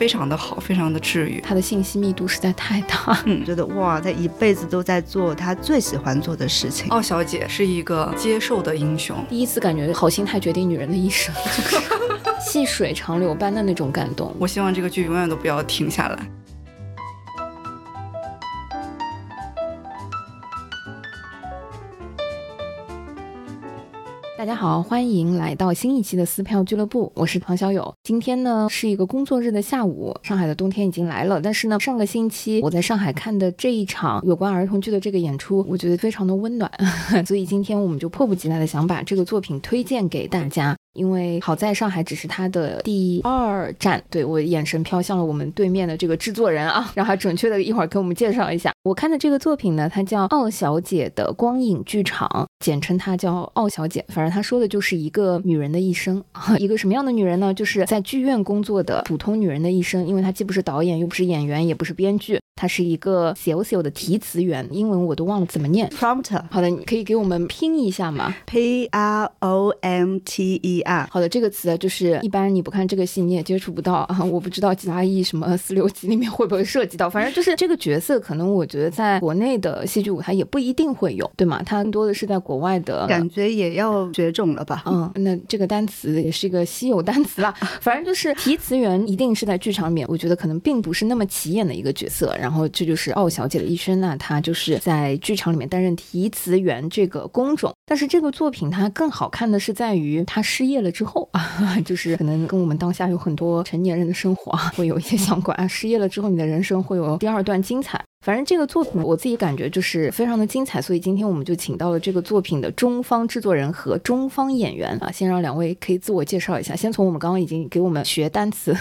非常的好，非常的治愈。他的信息密度实在太大，嗯，觉得哇，他一辈子都在做他最喜欢做的事情。奥小姐是一个接受的英雄，第一次感觉好心态决定女人的一生，细水长流般的那种感动。我希望这个剧永远都不要停下来。好，欢迎来到新一期的撕票俱乐部，我是唐小友。今天呢是一个工作日的下午，上海的冬天已经来了。但是呢，上个星期我在上海看的这一场有关儿童剧的这个演出，我觉得非常的温暖，所以今天我们就迫不及待的想把这个作品推荐给大家。因为好在上海只是他的第二站，对我眼神飘向了我们对面的这个制作人啊，让他准确的一会儿给我们介绍一下。我看的这个作品呢，它叫《奥小姐的光影剧场》，简称它叫奥小姐。反正他说的就是一个女人的一生，一个什么样的女人呢？就是在剧院工作的普通女人的一生。因为她既不是导演，又不是演员，也不是编剧，她是一个小小的提词员，英文我都忘了怎么念。Prompter 好的，你可以给我们拼一下吗？P R O M T E R，好的，这个词就是一般你不看这个戏你也接触不到啊，我不知道其他艺什么四六级里面会不会涉及到，反正就是这个角色，可能我觉得在国内的戏剧舞台也不一定会有，对吗？它更多的是在国外的 感觉也要绝种了吧？嗯，那这个单词也是一个稀有单词啦。反正就是提词员一定是在剧场里面，我觉得可能并不是那么起眼的一个角色。然后然后这就是奥小姐的一生呢，她就是在剧场里面担任提词员这个工种。但是这个作品它更好看的是在于她失业了之后啊，就是可能跟我们当下有很多成年人的生活啊会有一些相关。失业了之后，你的人生会有第二段精彩。反正这个作品我自己感觉就是非常的精彩，所以今天我们就请到了这个作品的中方制作人和中方演员啊，先让两位可以自我介绍一下。先从我们刚刚已经给我们学单词、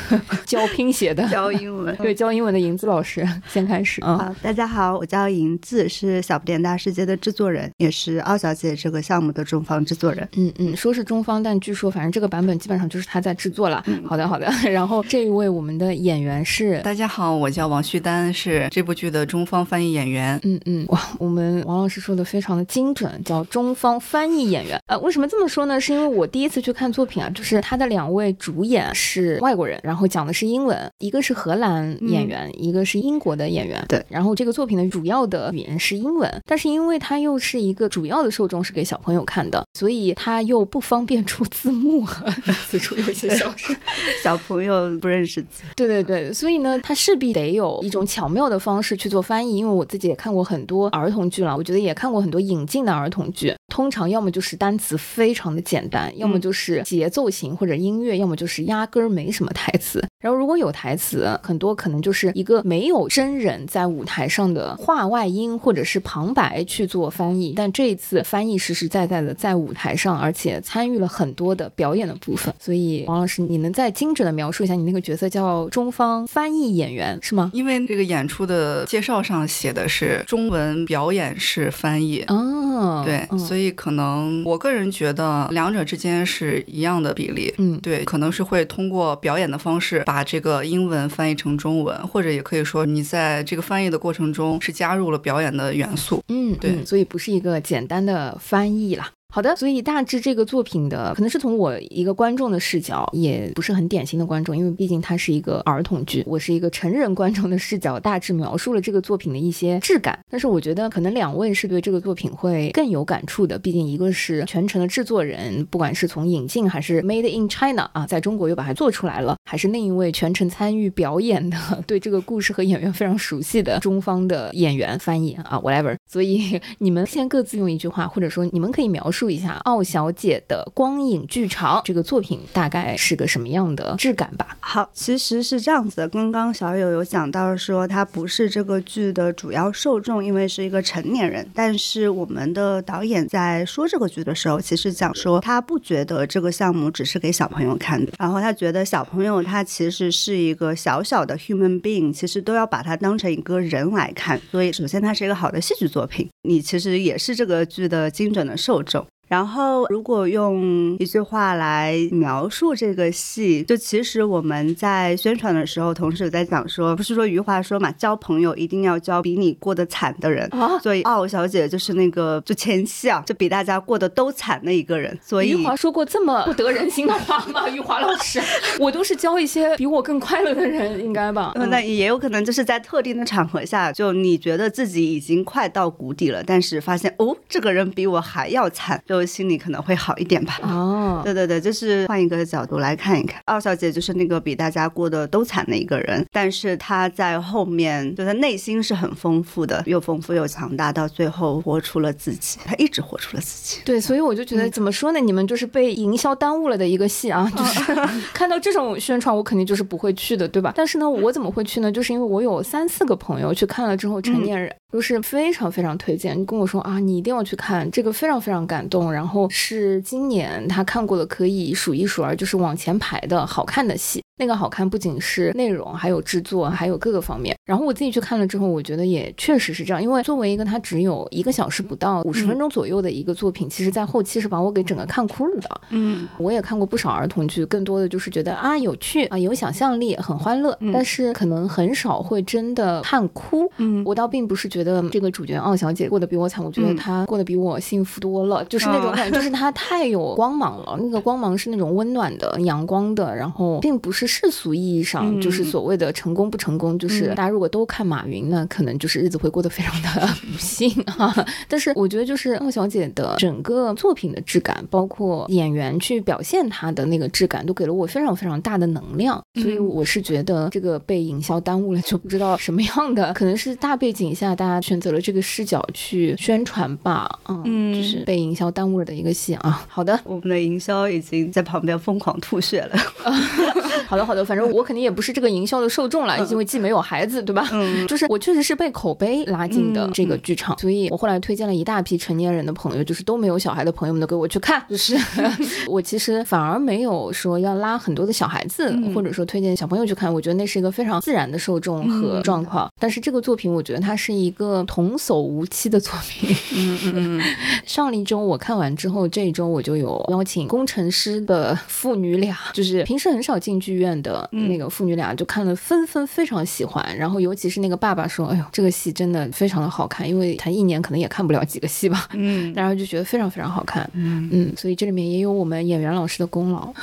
教拼写的、教英文。对教英文的银子老师先开始啊。好，大家好，我叫银子，是小不点大世界的制作人，也是奥小姐这个项目的中方制作人。嗯嗯，说是中方，但据说反正这个版本基本上就是他在制作了。好的好的，然后这一位我们的演员是大家好，我叫王旭丹，是这部剧的中方翻译演员。嗯嗯，哇，我们王老师说的非常的精准，叫中方翻译演员。呃，为什么这么说呢？是因为我第一次去看作品啊，就是他的两位主演是外国人，然后讲的是英文，一个是荷兰演员，一个是英国的演员。对，然后这个作品的主要的语言是英文，但是因为它又是一个主要的受众是给小朋友看的，所以它又不方便出字幕，此处有一些小声。小朋友不认识字，对对对，所以呢，它势必得有一种巧妙的方式去做翻译。因为我自己也看过很多儿童剧了，我觉得也看过很多引进的儿童剧。通常要么就是单词非常的简单，要么就是节奏型或者音乐，要么就是压根儿没什么台词。然后如果有台词，很多可能就是一个没有真人在舞台上的话外音或者是旁白去做翻译。但这一次翻译实实在在的在舞台上，而且参与了很多的表演的部分。所以王老师，你能再精准的描述一下你那个角色叫中方翻译演员是吗？因为这个演出的介绍上写的是中文表演式翻译。哦，对，嗯所以可能我个人觉得两者之间是一样的比例。嗯对，可能是会通过表演的方式把这个英文翻译成中文，或者也可以说你在这个翻译的过程中是加入了表演的元素。嗯，对嗯所以不是一个简单的翻译啦。好的，所以大致这个作品的可能是从我一个观众的视角，也不是很典型的观众，因为毕竟它是一个儿童剧，我是一个成人观众的视角，大致描述了这个作品的一些质感。但是我觉得可能两位是对这个作品会更有感触的，毕竟一个是全程的制作人，不管是从引进还是 Made in China 啊，在中国又把它做出来了，还是另一位全程参与表演的，对这个故事和演员非常熟悉的中方的演员翻译啊，whatever。所以你们先各自用一句话，或者说你们可以描述一下《奥小姐的光影剧场》这个作品大概是个什么样的质感吧。好，其实是这样子的。刚刚小友有讲到说，他不是这个剧的主要受众，因为是一个成年人。但是我们的导演在说这个剧的时候，其实讲说他不觉得这个项目只是给小朋友看的，然后他觉得小朋友他其实是一个小小的 human being，其实都要把它当成一个人来看。所以，首先它是一个好的戏剧作品，你其实也是这个剧的精准的受众。然后，如果用一句话来描述这个戏，就其实我们在宣传的时候，同时有在讲说，不是说余华说嘛，交朋友一定要交比你过得惨的人啊所以奥小姐就是那个就前期啊，就比大家过得都惨的一个人。所以余华说过这么不得人心的话吗？余华老师，我都是交一些比我更快乐的人，应该吧？呃那也有可能就是在特定的场合下，就你觉得自己已经快到谷底了，但是发现哦，这个人比我还要惨，就心里可能会好一点吧。哦，对对对，就是换一个角度来看一看，二小姐就是那个比大家过得都惨的一个人，但是她在后面，就她内心是很丰富的，又丰富又强大，到最后活出了自己，她一直活出了自己。对，所以我就觉得怎么说呢？你们就是被营销耽误了的一个戏啊，就 是看到这种宣传，我肯定就是不会去的，对吧？但是呢，我怎么会去呢？就是因为我有三四个朋友去看了之后，成年人都是非常非常推荐，跟我说啊，你一定要去看，这个非常非常感动。然后是今年他看过的可以数一数二，就是往前排的好看的戏。那个好看不仅是内容，还有制作，还有各个方面。然后我自己去看了之后，我觉得也确实是这样。因为作为一个它只有一个小时不到五十分钟左右的一个作品，其实在后期是把我给整个看哭了的。嗯我也看过不少儿童剧，更多的就是觉得啊有趣啊有想象力，很欢乐，嗯但是可能很少会真的看哭。嗯我倒并不是觉得这个主角奥小姐过得比我惨，我觉得嗯她过得比我幸福多了，就是那种哦感觉，就是她太有光芒了。那个光芒是那种温暖的、阳光的，然后并不是世俗意义上嗯就是所谓的成功不成功，就是嗯大家如果都看马云那，可能就是日子会过得非常的不幸啊。但是我觉得就是莫小姐的整个作品的质感，包括演员去表现她的那个质感，都给了我非常非常大的能量。所以嗯我是觉得这个被营销耽误了，就不知道什么样的，可能是大背景下大家选择了这个视角去宣传吧。嗯，嗯就是被营销耽误了的一个戏啊。好的，我们的营销已经在旁边疯狂吐血了。好的，好的，反正我肯定也不是这个营销的受众了，因为既没有孩子，对吧？嗯。就是我确实是被口碑拉进的嗯这个剧场，所以我后来推荐了一大批成年人的朋友，就是都没有小孩的朋友们都给我去看，就是 我其实反而没有说要拉很多的小孩子，嗯。或者说推荐小朋友去看，我觉得那是一个非常自然的受众和嗯状况。但是这个作品，我觉得它是一个童叟无欺的作品。嗯嗯嗯。上一周我看完之后，这一周我就有邀请工程师的父女俩，就是平时很少进剧院的那个父女俩，就看了纷纷非常喜欢。然后尤其是那个爸爸说：“哎呦，这个戏真的非常的好看，因为他一年可能也看不了几个戏吧。”嗯 然后就觉得非常非常好看，嗯嗯，所以这里面也有我们演员老师的功劳。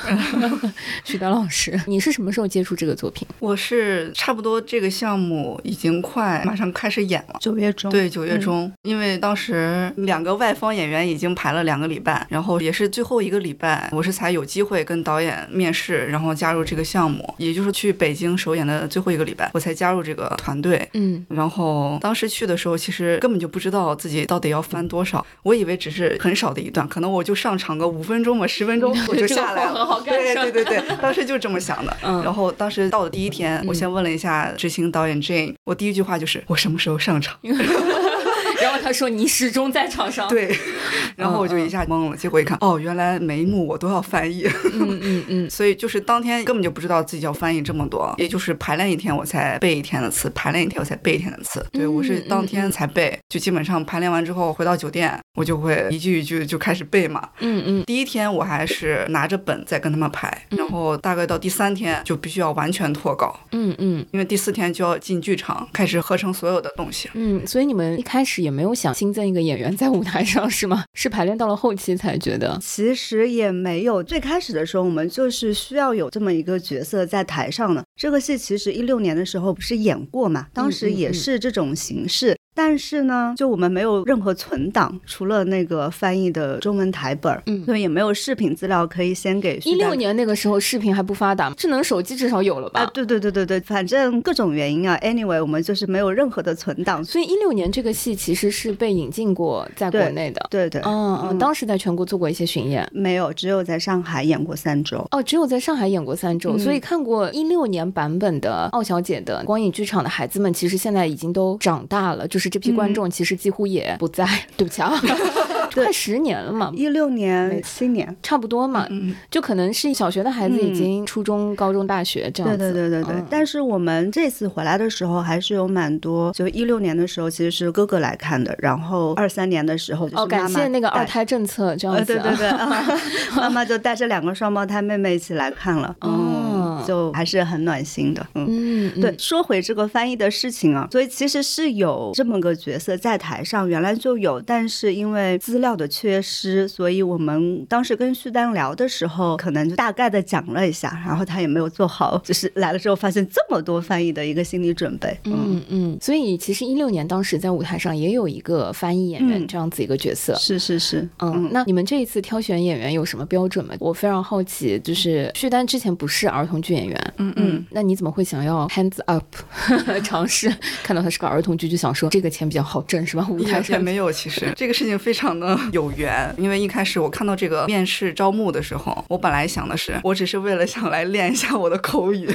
徐德老师，你是什么时候接触这个作品？我是差不多这个项目已经快马上开始演了。九月中对，九月中，因为当时两个外方演员已经排了两个礼拜，然后也是最后一个礼拜，我是才有机会跟导演面试，然后加入这个项目，也就是去北京首演的最后一个礼拜，我才加入这个团队。嗯然后当时去的时候，其实根本就不知道自己到底要翻多少，我以为只是很少的一段，可能我就上场个五分钟嘛，十分钟 我就下来了。对对对对，当时就这么想的。嗯然后当时到的第一天，我先问了一下执行导演 Jane，我第一句话就是我什么时候上场？他说你始终在场上。对，然后我就一下懵了，结果一看，哦，原来每一幕我都要翻译，嗯嗯嗯，所以就是当天根本就不知道自己要翻译这么多，也就是排练一天我才背一天的词，排练一天我才背一天的词。对我是当天才背，就基本上排练完之后回到酒店，我就会一句一句就开始背嘛。嗯嗯第一天我还是拿着本在跟他们排，然后大概到第三天就必须要完全脱稿，嗯嗯因为第四天就要进剧场开始合成所有的东西。嗯，所以你们一开始也没有想新增一个演员在舞台上是吗？是排练到了后期才觉得。其实也没有，最开始的时候我们就是需要有这么一个角色在台上的。这个戏其实一六年的时候不是演过嘛，当时也是这种形式。但是呢，就我们没有任何存档，除了那个翻译的中文台本儿，嗯所以也没有视频资料可以先给一六年那个时候视频还不发达，智能手机至少有了吧？啊，对对对对对，反正各种原因啊，anyway，我们就是没有任何的存档。所以一六年这个戏其实是被引进过在国内的。对对，嗯嗯，当时在全国做过一些巡演。没有，只有在上海演过三周。哦，只有在上海演过三周，嗯所以看过一六年版本的《傲小姐》的光影剧场的孩子们，其实现在已经都长大了，就是这批观众其实几乎也不在。对不起啊，快十年了嘛，一六年七年，差不多嘛，嗯，就可能是小学的孩子已经初中、高中、大学这样子。对对对对对。嗯但是我们这次回来的时候，还是有蛮多，就一六年的时候其实是哥哥来看的，然后二三年的时候就是哦，感谢那个二胎政策这样呃，子、啊。对对对，啊 妈妈就带着两个双胞胎妹妹一起来看了，哦嗯，就还是很暖心的，嗯。嗯，嗯对，，说回这个翻译的事情啊，所以其实是有这么个角色在台上，原来就有，但是因为资料的缺失，所以我们当时跟旭丹聊的时候，可能就大概的讲了一下，然后他也没有做好，就是来了之后发现这么多翻译的一个心理准备，嗯，嗯嗯，所以其实一六年当时在舞台上也有一个翻译演员嗯这样子一个角色。是是是，嗯，那你们这一次挑选演员有什么标准吗？我非常好奇，就是旭丹之前不是儿童剧演员，嗯嗯，那你怎么会想要 hands up 尝试？看到他是个儿童剧，就想说这个钱比较好挣是吧？舞台上没有，其实。这个事情非常的有缘，因为一开始我看到这个面试招募的时候，我本来想的是，我只是为了想来练一下我的口语，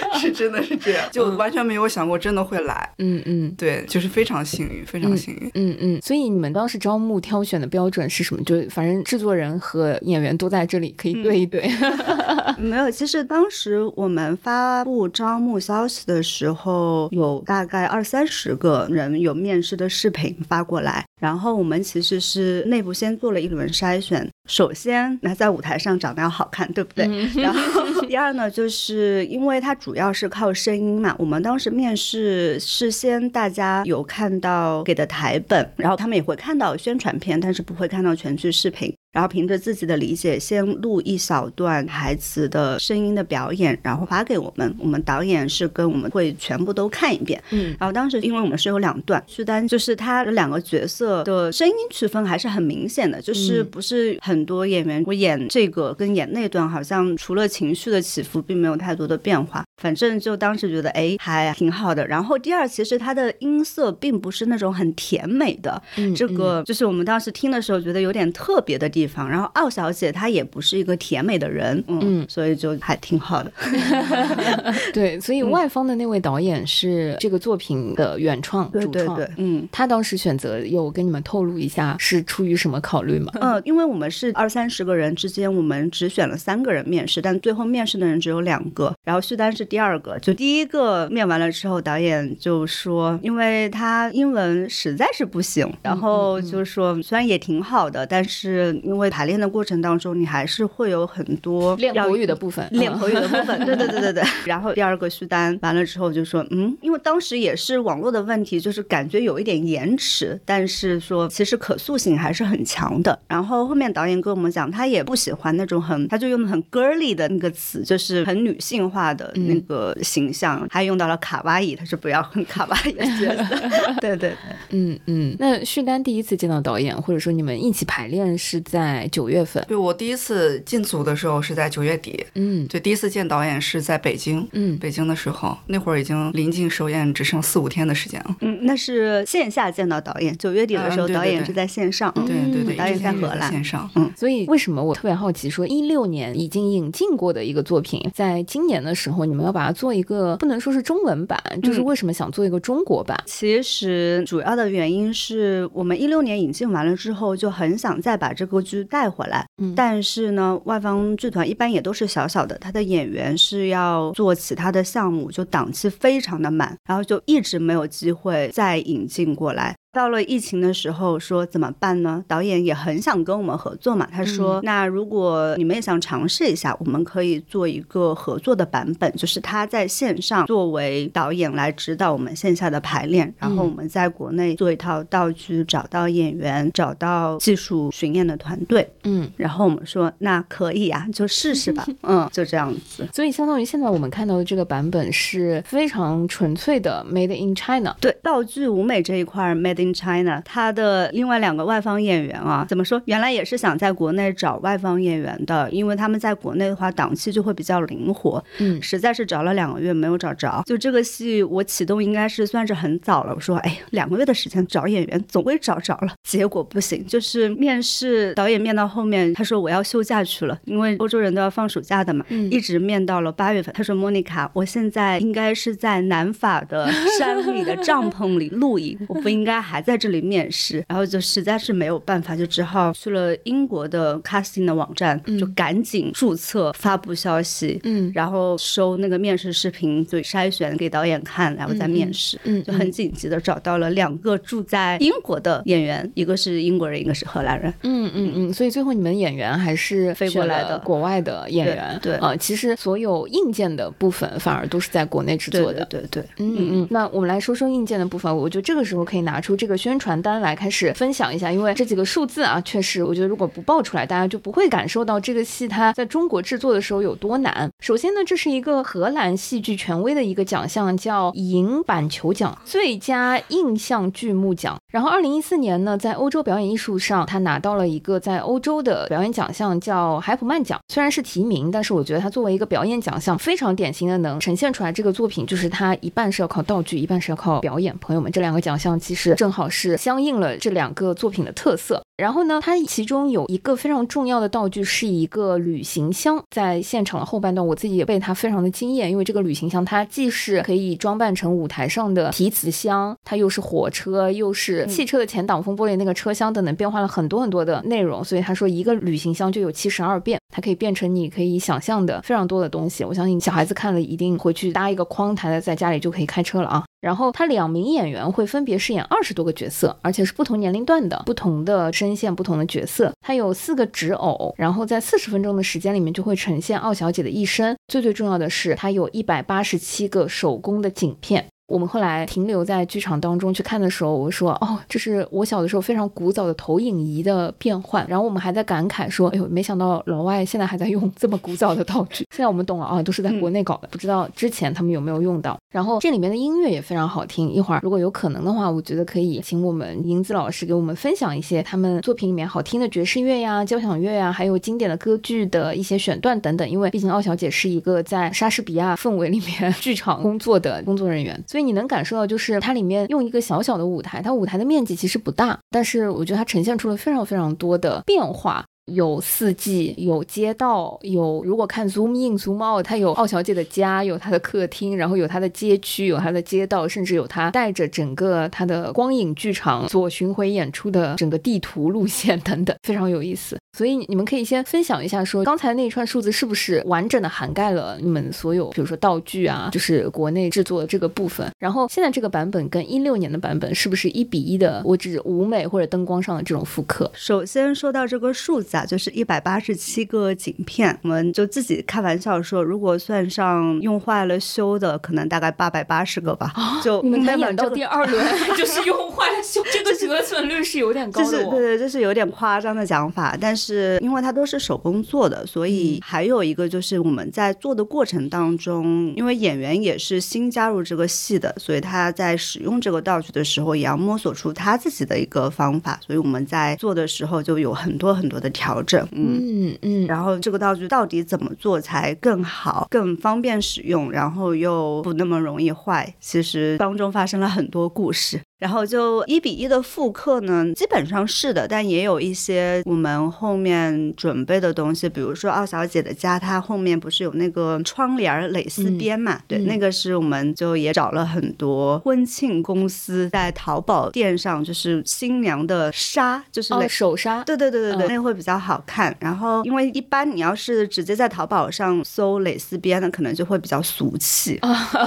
是真的是这样，就完全没有想过真的会来，嗯嗯。对，就是非常幸运，非常幸运。嗯嗯，所以你们当时招募挑选的标准是什么？就反正制作人和演员都在这里，可以对一对。没有，其实当时我们发布招募消息的时候，有大概二三十个人有面试的视频发过来，然后我们其实是内部先做了一轮筛选。首先，那在舞台上长得要好看，对不对？然后第二呢，就是因为它主要是靠声音嘛，我们当时面试事先大家有看到给的台本，然后他们也会看到宣传片，但是不会看到全剧视频。然后凭着自己的理解，先录一小段台词的声音的表演，然后发给我们。我们导演是跟我们会全部都看一遍。嗯然后当时因为我们是有两段，旭丹就是他的两个角色的声音区分还是很明显的，就是不是很多演员我演这个跟演那段，好像除了情绪的起伏，并没有太多的变化。反正就当时觉得哎还挺好的。然后第二，其实他的音色并不是那种很甜美的，嗯这个就是我们当时听的时候觉得有点特别的地方。然后奥小姐她也不是一个甜美的人，嗯，嗯所以就还挺好的。对，所以外方的那位导演是这个作品的原创主创。对对对，嗯。他当时选择有跟你们透露一下是出于什么考虑吗？嗯，因为我们是二三十个人之间，我们只选了三个人面试，但最后面试的人只有两个。然后旭丹是第二个，就第一个面完了之后，导演就说，因为他英文实在是不行，然后就说虽然也挺好的，但是因为排练的过程当中，你还是会有很多练口语的部分，嗯练口语的部分，对对对对对。然后第二个续单完了之后就说，嗯，因为当时也是网络的问题，就是感觉有一点延迟，但是说其实可塑性还是很强的。然后后面导演跟我们讲，他也不喜欢那种很，他就用的很 girly 的那个词，就是很女性化的那个形象，还用到了卡哇伊，他说不要很卡哇伊的角色。对对对。嗯嗯。那旭丹第一次见到导演，或者说你们一起排练是在九月份，对我第一次进组的时候是在九月底，嗯对，第一次见导演是在北京。嗯北京的时候，那会儿已经临近首演，只剩四五天的时间了。嗯，那是线下见到导演，九月底的时候，导演是在线上。嗯对对对，导演在荷兰线上。嗯所以为什么我特别好奇，说一六年已经引进过的一个作品，在今年的时候，你们要把它做一个不能说是中文版，就是为什么想做一个中国版？其实主要的原因是我们一六年引进完了之后，就很想再把这个剧带回来。嗯但是呢，外方剧团一般也都是小小的，他的演员是要做其他的项目，就档期非常的满，然后就一直没有机会再引进过来。到了疫情的时候，说怎么办呢？导演也很想跟我们合作嘛。他说：“那如果你们也想尝试一下，我们可以做一个合作的版本，就是他在线上作为导演来指导我们线下的排练，然后我们在国内做一套道具，找到演员，找到技术巡演的团队。嗯，然后我们说那可以啊，就试试吧。嗯，就这样子。所以相当于现在我们看到的这个版本是非常纯粹的 Made in China。对道具舞美这一块，Made in China，他的另外两个外方演员啊，怎么说？原来也是想在国内找外方演员的，因为他们在国内的话档期就会比较灵活。嗯实在是找了两个月没有找着。就这个戏，我启动应该是算是很早了。我说，哎，两个月的时间找演员，总归找着了。结果不行，就是面试导演面到后面，他说我要休假去了，因为欧洲人都要放暑假的嘛，嗯一直面到了八月份。他说，莫妮卡，我现在应该是在南法的山里的帐篷里露营，我不应该还。还在这里面试，然后就实在是没有办法，就只好去了英国的 casting 的网站，就赶紧注册发布消息，嗯然后收那个面试视频，就筛选给导演看，然后再面试。嗯，就很紧急的找到了两个住在英国的演员，一个是英国人，一个是荷兰人。嗯嗯嗯，所以最后你们演员还是飞过来的国外的演员，对对啊、其实所有硬件的部分反而都是在国内制作的。对对对，嗯嗯，那我们来说说硬件的部分。我觉得这个时候可以拿出这这个宣传单来开始分享一下，因为这几个数字啊，确实我觉得如果不报出来，大家就不会感受到这个戏它在中国制作的时候有多难。首先呢，这是一个荷兰戏剧权威的一个奖项，叫银板球奖，最佳印象剧目奖。然后二零一四年呢，在欧洲表演艺术上，他拿到了一个在欧洲的表演奖项，叫海普曼奖。虽然是提名，但是我觉得它作为一个表演奖项，非常典型的能呈现出来这个作品，就是它一半是要靠道具，一半是要靠表演。朋友们，这两个奖项其实正好是相应了这两个作品的特色。然后呢，它其中有一个非常重要的道具是一个旅行箱，在现场的后半段，我自己也被它非常的惊艳，因为这个旅行箱它既是可以装扮成舞台上的提词箱，它又是火车，又是汽车的前挡风玻璃那个车厢等等，变换了很多很多的内容。所以他说一个旅行箱就有七十二变，它可以变成你可以想象的非常多的东西。我相信小孩子看了一定回去搭一个框台的，在家里就可以开车了啊。然后他两名演员会分别饰演二十多个角色，而且是不同年龄段的、不同的声线、不同的角色。他有四个纸偶，然后在四十分钟的时间里面就会呈现奥小姐的一生。最最重要的是，他有一百八十七个手工的景片。我们后来停留在剧场当中去看的时候，我说哦，这是我小的时候非常古早的投影仪的变换。然后我们还在感慨说，哎呦，没想到老外现在还在用这么古早的道具。现在我们懂了啊，都是在国内搞的，不知道之前他们有没有用到。然后这里面的音乐也非常好听。一会儿如果有可能的话，我觉得可以请我们银子老师给我们分享一些他们作品里面好听的爵士乐呀、交响乐呀，还有经典的歌剧的一些选段等等。因为毕竟奥小姐是一个在莎士比亚氛围里面 剧场工作的工作人员，所以你能感受到，就是它里面用一个小小的舞台，它舞台的面积其实不大，但是我觉得它呈现出了非常非常多的变化。有四季，有街道，有如果看 zoom in zoom out，它有奥小姐的家，有她的客厅，然后有她的街区，有她的街道，甚至有她带着整个她的光影剧场做巡回演出的整个地图路线 等等，非常有意思。所以你们可以先分享一下说，刚才那一串数字是不是完整的涵盖了你们所有，比如说道具啊，就是国内制作的这个部分。然后现在这个版本跟一六年的版本是不是一比一的？我指舞美或者灯光上的这种复刻。首先说到这个数字啊，就是一百八十七个景片，我们就自己开玩笑说，如果算上用坏了修的，可能大概八百八十个吧。就啊你们才演到第二轮，就是用坏了修，这个折损率是有点高这的哦。是对对，这是有点夸张的讲法，但是因为它都是手工做的，所以还有一个就是我们在做的过程当中，因为演员也是新加入这个戏的，所以他在使用这个道具的时候，也要摸索出他自己的一个方法，所以我们在做的时候就有很多很多的调整，嗯。嗯嗯，然后这个道具到底怎么做才更好、更方便使用，然后又不那么容易坏？其实当中发生了很多故事。然后就一比一的复刻呢，基本上是的，但也有一些我们后面准备的东西，比如说奥小姐的家，她后面不是有那个窗帘蕾丝边嘛？对，嗯那个是我们就也找了很多婚庆公司在淘宝店上，就是新娘的纱，就是哦，手纱，对对对对对，嗯那个会比较好看。然后，因为一般你要是直接在淘宝上搜蕾丝边的，可能就会比较俗气。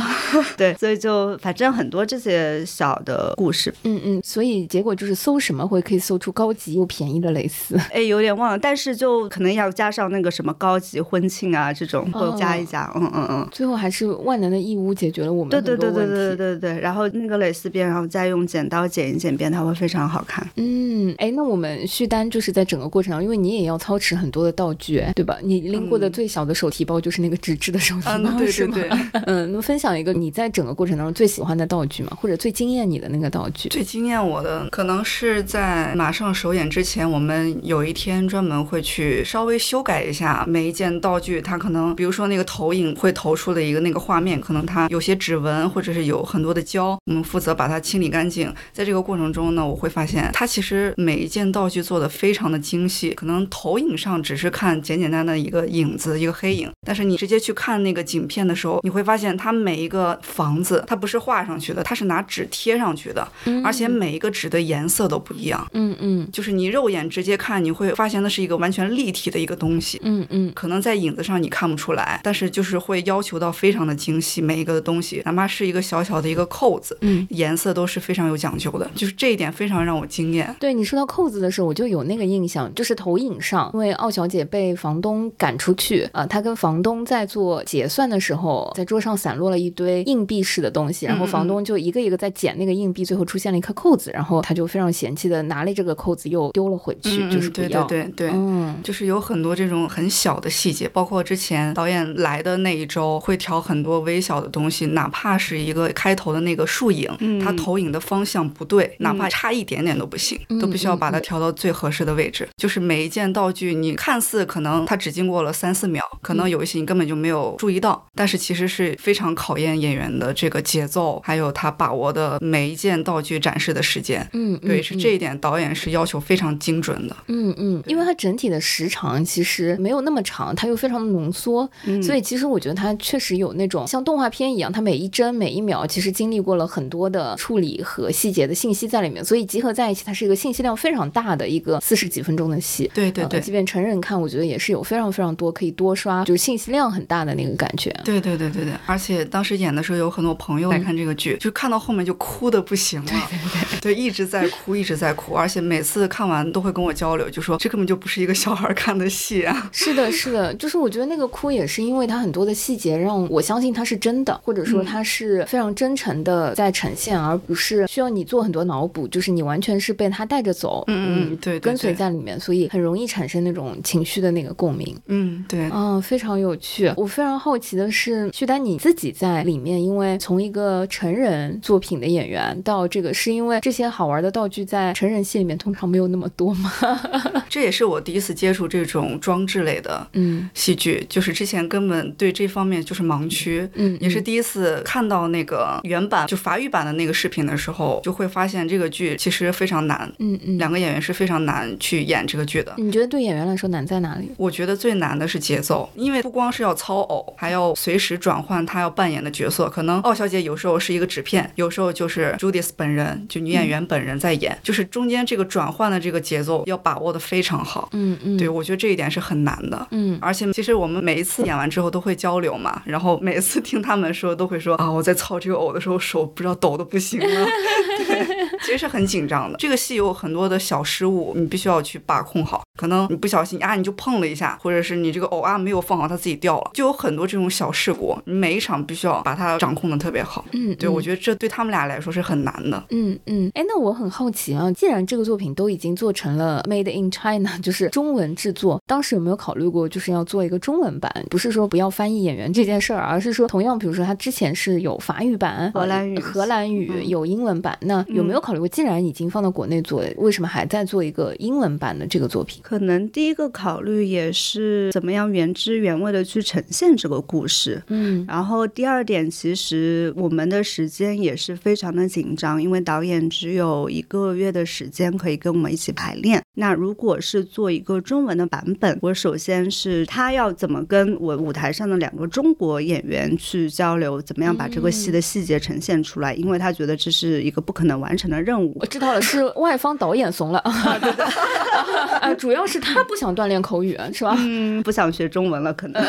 对，所以就反正很多这些小的故事，嗯嗯，所以结果就是搜什么会可以搜出高级又便宜的蕾丝。哎，有点忘了，但是就可能要加上那个什么高级婚庆啊这种，会加一加。嗯嗯嗯。最后还是万能的义乌解决了我们对对。对对对对对对，然后那个蕾丝边，然后再用剪刀剪一剪边，它会非常好看。嗯，哎，那我们续单就是在整个过程中，因为你也要操持很多的道具，哎对吧？你拎过的最小的手提包就是那个纸质的手提包，嗯，对是吗对对。嗯，那分享一个你在整个过程当中最喜欢的道具嘛，或者最惊艳你的那个道具？最惊艳我的可能是在马上首演之前，我们有一天专门会去稍微修改一下每一件道具，它可能比如说那个投影会投出的一个那个画面，可能它有些指纹或者是有很多的胶，我们负责把它清理干净。在这个过程中呢，我会发现它其实每一件道具做的非常的精细，可能投影上只是看简简单单的一个影子，一个黑影，但是你直接去看那个景片的时候，你会发现它每一个房子它不是画上去的，它是拿纸贴上去的。的，而且每一个纸的颜色都不一样。嗯嗯就是你肉眼直接看，你会发现那是一个完全立体的一个东西。嗯嗯可能在影子上你看不出来，但是就是会要求到非常的精细，每一个的东西，哪怕是一个小小的一个扣子，嗯。颜色都是非常有讲究的，就是这一点非常让我惊艳。对你说到扣子的时候，我就有那个印象，就是投影上，因为奥小姐被房东赶出去，呃、她跟房东在做结算的时候，在桌上散落了一堆硬币式的东西，然后房东就一个一个在捡那个硬币，最后出现了一颗扣子，然后他就非常嫌弃的拿了这个扣子又丢了回去，嗯就是不对要。对对对。嗯就是有很多这种很小的细节，包括之前导演来的那一周会调很多微小的东西，哪怕是一个开头的那个树影，嗯它投影的方向不对，哪怕差一点点都不行，嗯都必须要把它调到最合适的位置。就是每一件道具，你看似可能它只经过了三四秒，可能有一些你根本就没有注意到，但是其实是非常考验演员的这个节奏，还有他把握的每一件道具展示的时间。嗯，对，嗯是这一点，导演是要求非常精准的。嗯嗯，因为它整体的时长其实没有那么长，它又非常的浓缩，嗯所以其实我觉得它确实有那种像动画片一样，它每一帧每一秒其实经历过了很多的处理和细节的信息在里面，所以集合在一起，它是一个信息量非常大的一个四十几分钟的戏。对对对呃即便成人看，我觉得也是有非常非常多可以多刷，就是信息量很大的那个感觉。对对对对对，而且当时演的时候，有很多朋友来看这个剧，就看到后面就哭的不行了，对对对 一直在哭，一直在哭，而且每次看完都会跟我交流，就说这根本就不是一个小孩看的戏啊。是的，是的，就是我觉得那个哭也是因为他很多的细节让我相信他是真的，或者说他是非常真诚的在呈现，而不是需要你做很多脑补，就是你完全是被他带着走，嗯嗯对对跟随在里面，所以很容易产生那种情绪的那个共鸣。嗯，对，嗯、非常有趣。我非常好奇的是，徐丹你自己在里面，因为从一个成人作品的演员到这个，是因为这些好玩的道具在成人戏里面通常没有那么多吗？这也是我第一次接触这种装置类的嗯戏剧，就是之前根本对这方面就是盲区。嗯，也是第一次看到那个原版就法语版的那个视频的时候，就会发现这个剧其实非常难，嗯嗯。两个演员是非常难去演这个剧的。你觉得对演员来说难在哪里？我觉得最难的是节奏，因为不光是要操偶，还要随时转换他要扮演的角色。可能奥小姐有时候是一个纸片，有时候就是 Judith 本人，就女演员本人在演，就是中间这个转换的这个节奏要把握的非常好。嗯嗯，对，我觉得这一点是很难的。嗯而且其实我们每一次演完之后都会交流嘛，然后每次听他们说都会说啊，我在操这个偶的时候手不知道抖的不行了，对，其实是很紧张的。这个戏有很多的小失误，你必须要去把控好。可能你不小心啊，你就碰了一下，或者是你这个偶啊没有放好，它自己掉了，就有很多这种小事故。你每一场必须要把它掌控的特别好。嗯，对，我觉得这对他们俩来说是很难的。嗯嗯，哎，那我很好奇啊，既然这个作品都已经做成了 Made in China，就是中文制作，当时有没有考虑过就是要做一个中文版？不是说不要翻译演员这件事儿，而是说同样，比如说它之前是有法语版、荷兰语呃荷兰语、嗯有英文版，那有没有考虑过，既然已经放到国内做，为什么还在做一个英文版的这个作品？可能第一个考虑也是怎么样原汁原味的去呈现这个故事。嗯然后第二点，其实我们的时间也是非常的紧张，因为导演只有一个月的时间可以跟我们一起排练。那如果是做一个中文的版本，我首先是他要怎么跟我舞台上的两个中国演员去交流，怎么样把这个戏的细节呈现出来，因为他觉得这是一个不可能完成的任务我。知道了，是 外方导演怂了，对对，啊，主要是他不想锻炼口语，是吧？嗯，不想学中文了，可能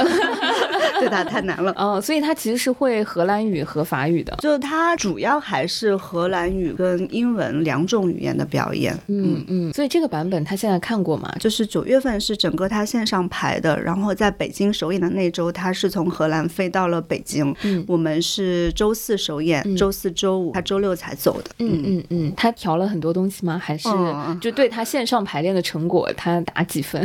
对他太难了。嗯，所以他其实是会荷兰语和法语的。就他主要还是荷兰语跟英文两种语言的表演。嗯嗯，所以这个版本他现在看过吗？就是九月份是整个他线上排的，然后在北京首演的那周，他是从荷兰飞到了北京。嗯我们是周四首演，嗯周四周五他周六才走的。嗯嗯嗯，他调了很多东西吗？还是嗯就对他线上排练的成果，他打几分？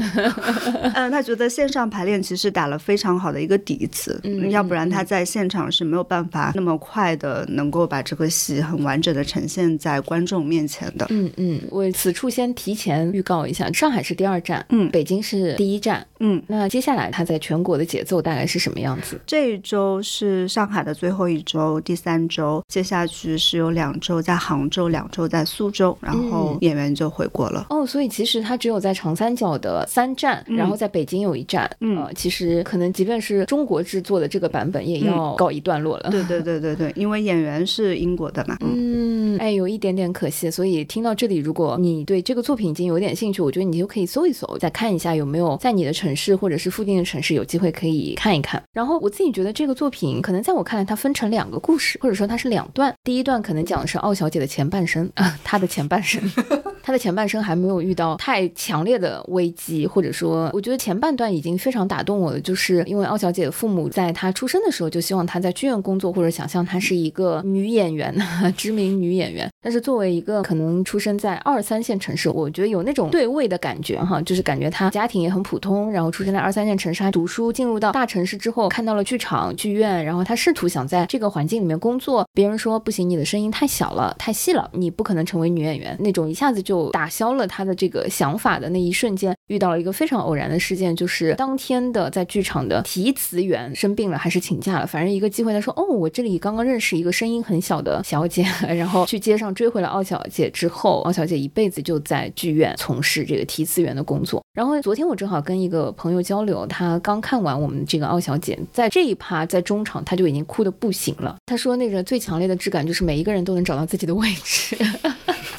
嗯，他觉得线上排练其实打了非常好的一个底子，嗯要不然他在现场是没有办法那么快的能够把这个戏很完整的呈现在观众面前的。嗯嗯，我此处先提前预告一下，上海是第二站，嗯北京是第一站。嗯，那接下来它在全国的节奏大概是什么样子？这一周是上海的最后一周，第三周，接下去是有两周在杭州，两周在苏州，然后嗯演员就回国了。哦，所以其实它只有在长三角的三站，嗯然后在北京有一站。嗯呃，其实可能即便是中国制作的这个版本，也要告一段落了。对对对对对，因为演员是英国的嘛。嗯嗯嗯，哎，有一点点可惜。所以听到这里，如果你对这个作品已经有点兴趣，我觉得你就可以搜一搜，再看一下有没有在你的城市或者是附近的城市有机会可以看一看。然后我自己觉得这个作品可能在我看来，它分成两个故事，或者说它是两段。第一段可能讲的是奥小姐的前半生啊，她的前半生，她的前半生还没有遇到太强烈的危机，或者说，我觉得前半段已经非常打动我了，就是因为奥小姐的父母在她出生的时候就希望她在剧院工作，或者想象她是一个女演员，知名女演员。但是作为一个可能出生在二三线城市，我觉得有那种对位的感觉哈，就是感觉她家庭也很普通，然后出生在二三线城市，还读书，进入到大城市之后看到了剧场、剧院，然后她试图想在这个环境里面工作，别人说不行，你的声音太小了，太细了，你不可能成为女演员，那种一下子就就打消了他的这个想法的那一瞬间，遇到了一个非常偶然的事件，就是当天的在剧场的提词员生病了，还是请假了，反正一个机会，他说哦，我这里刚刚认识一个声音很小的小姐，然后去街上追回了奥小姐之后，奥小姐一辈子就在剧院从事这个提词员的工作。然后昨天我正好跟一个朋友交流，他刚看完我们这个奥小姐，在这一趴在中场他就已经哭得不行了。他说那个最强烈的质感就是每一个人都能找到自己的位置。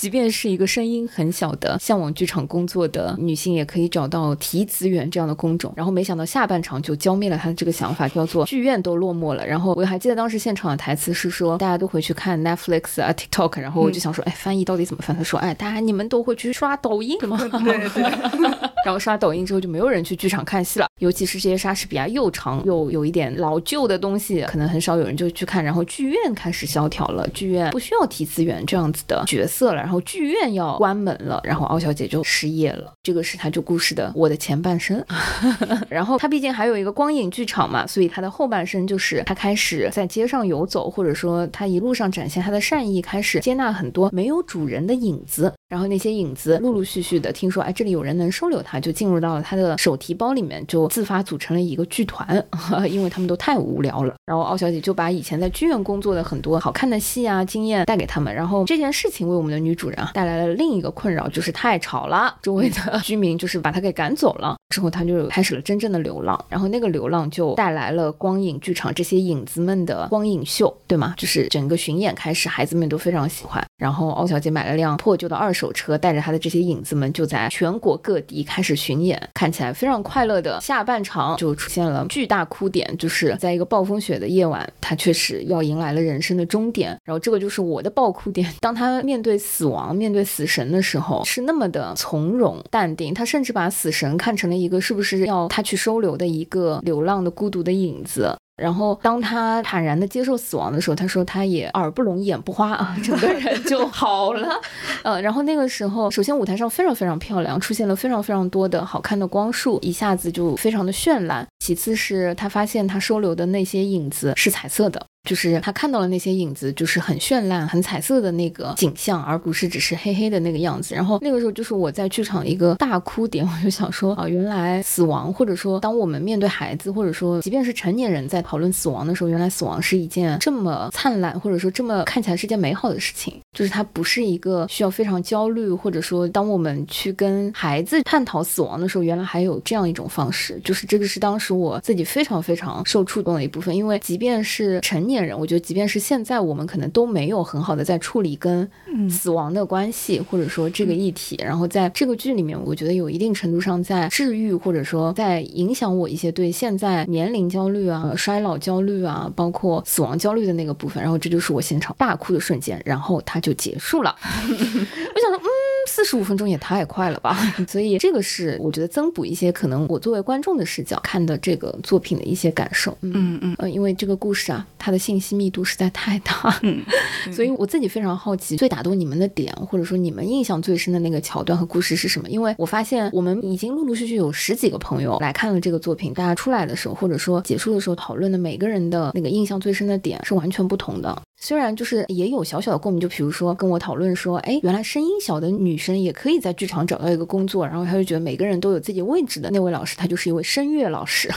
即便是一个声音很小的向往剧场工作的女性，也可以找到提词员这样的工种。然后没想到下半场就浇灭了她的这个想法，叫做剧院都落寞了。然后我还记得当时现场的台词是说，大家都回去看 Netflix 啊 TikTok。然后我就想说，哎，翻译到底怎么翻？他说，哎，大家你们都会去刷抖音吗？对对。然后刷抖音之后就没有人去剧场看戏了，尤其是这些莎士比亚又长又有一点老旧的东西，可能很少有人就去看。然后剧院开始萧条了，剧院不需要提资源这样子的角色了。然后剧院要关门了，然后奥小姐就失业了。这个是她就故事的我的前半生。然后她毕竟还有一个光影剧场嘛，所以她的后半生就是她开始在街上游走，或者说她一路上展现她的善意，开始接纳很多没有主人的影子。然后那些影子陆陆续续的听说，哎，这里有人能收留她，就进入到了她的手提包里面，就自发组成了一个剧团，因为他们都太无聊了。然后奥小姐就把以前在剧院工作的很多好看的戏啊经验带给他们。然后这件事情为我们的女主人啊带来了另一个困扰，就是太吵了，周围的 居民就是把她给赶走了。之后她就开始了真正的流浪，然后那个流浪就带来了光影剧场这些影子们的光影秀，对吗？就是整个巡演开始，孩子们都非常喜欢。然后奥小姐买了辆破旧的二手车，带着她的这些影子们就在全国各地开始巡演，看起来非常快乐的下半场就出现了巨大哭点，就是在一个暴风雪的夜晚，她确实要迎来了人生的终点。然后这个就是我的爆哭点，当她面对死亡、面对死神的时候，是那么的从容淡定，她甚至把死神看成了一个是不是要她去收留的一个流浪的孤独的影子。然后，当他坦然的接受死亡的时候，他说他也耳不聋眼不花啊，整个人就好了。呃，然后那个时候，首先舞台上非常非常漂亮，出现了非常非常多的好看的光束，一下子就非常的绚烂。其次是他发现他收留的那些影子是彩色的。就是他看到了那些影子，就是很绚烂、很彩色的那个景象，而不是只是黑黑的那个样子。然后那个时候，就是我在剧场一个大哭点，我就想说啊，原来死亡，或者说当我们面对孩子，或者说即便是成年人在讨论死亡的时候，原来死亡是一件这么灿烂，或者说这么看起来是件美好的事情。就是它不是一个需要非常焦虑，或者说当我们去跟孩子探讨死亡的时候，原来还有这样一种方式。就是这个是当时我自己非常非常受触动的一部分，因为即便是成年。人，我觉得即便是现在，我们可能都没有很好的在处理跟死亡的关系，或者说这个议题。然后在这个剧里面，我觉得有一定程度上在治愈，或者说在影响我一些对现在年龄焦虑啊、衰老焦虑啊，包括死亡焦虑的那个部分。然后这就是我现场大哭的瞬间，然后它就结束了。我想说，嗯。四十五分钟也太快了吧！所以这个是我觉得增补一些可能我作为观众的视角看的这个作品的一些感受。嗯嗯呃，因为这个故事啊，它的信息密度实在太大，嗯，所以我自己非常好奇，最打动你们的点，或者说你们印象最深的那个桥段和故事是什么？因为我发现我们已经陆陆续续有十几个朋友来看了这个作品，大家出来的时候，或者说结束的时候讨论的每个人的那个印象最深的点是完全不同的。虽然就是也有小小的共鸣，就比如说跟我讨论说，哎，原来声音小的女生也可以在剧场找到一个工作，然后他就觉得每个人都有自己位置的。那位老师，他就是一位声乐老师，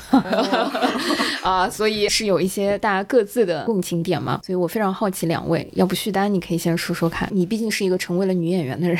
啊，所以是有一些大家各自的共情点嘛。所以我非常好奇两位，要不旭丹你可以先说说看，你毕竟是一个成为了女演员的人，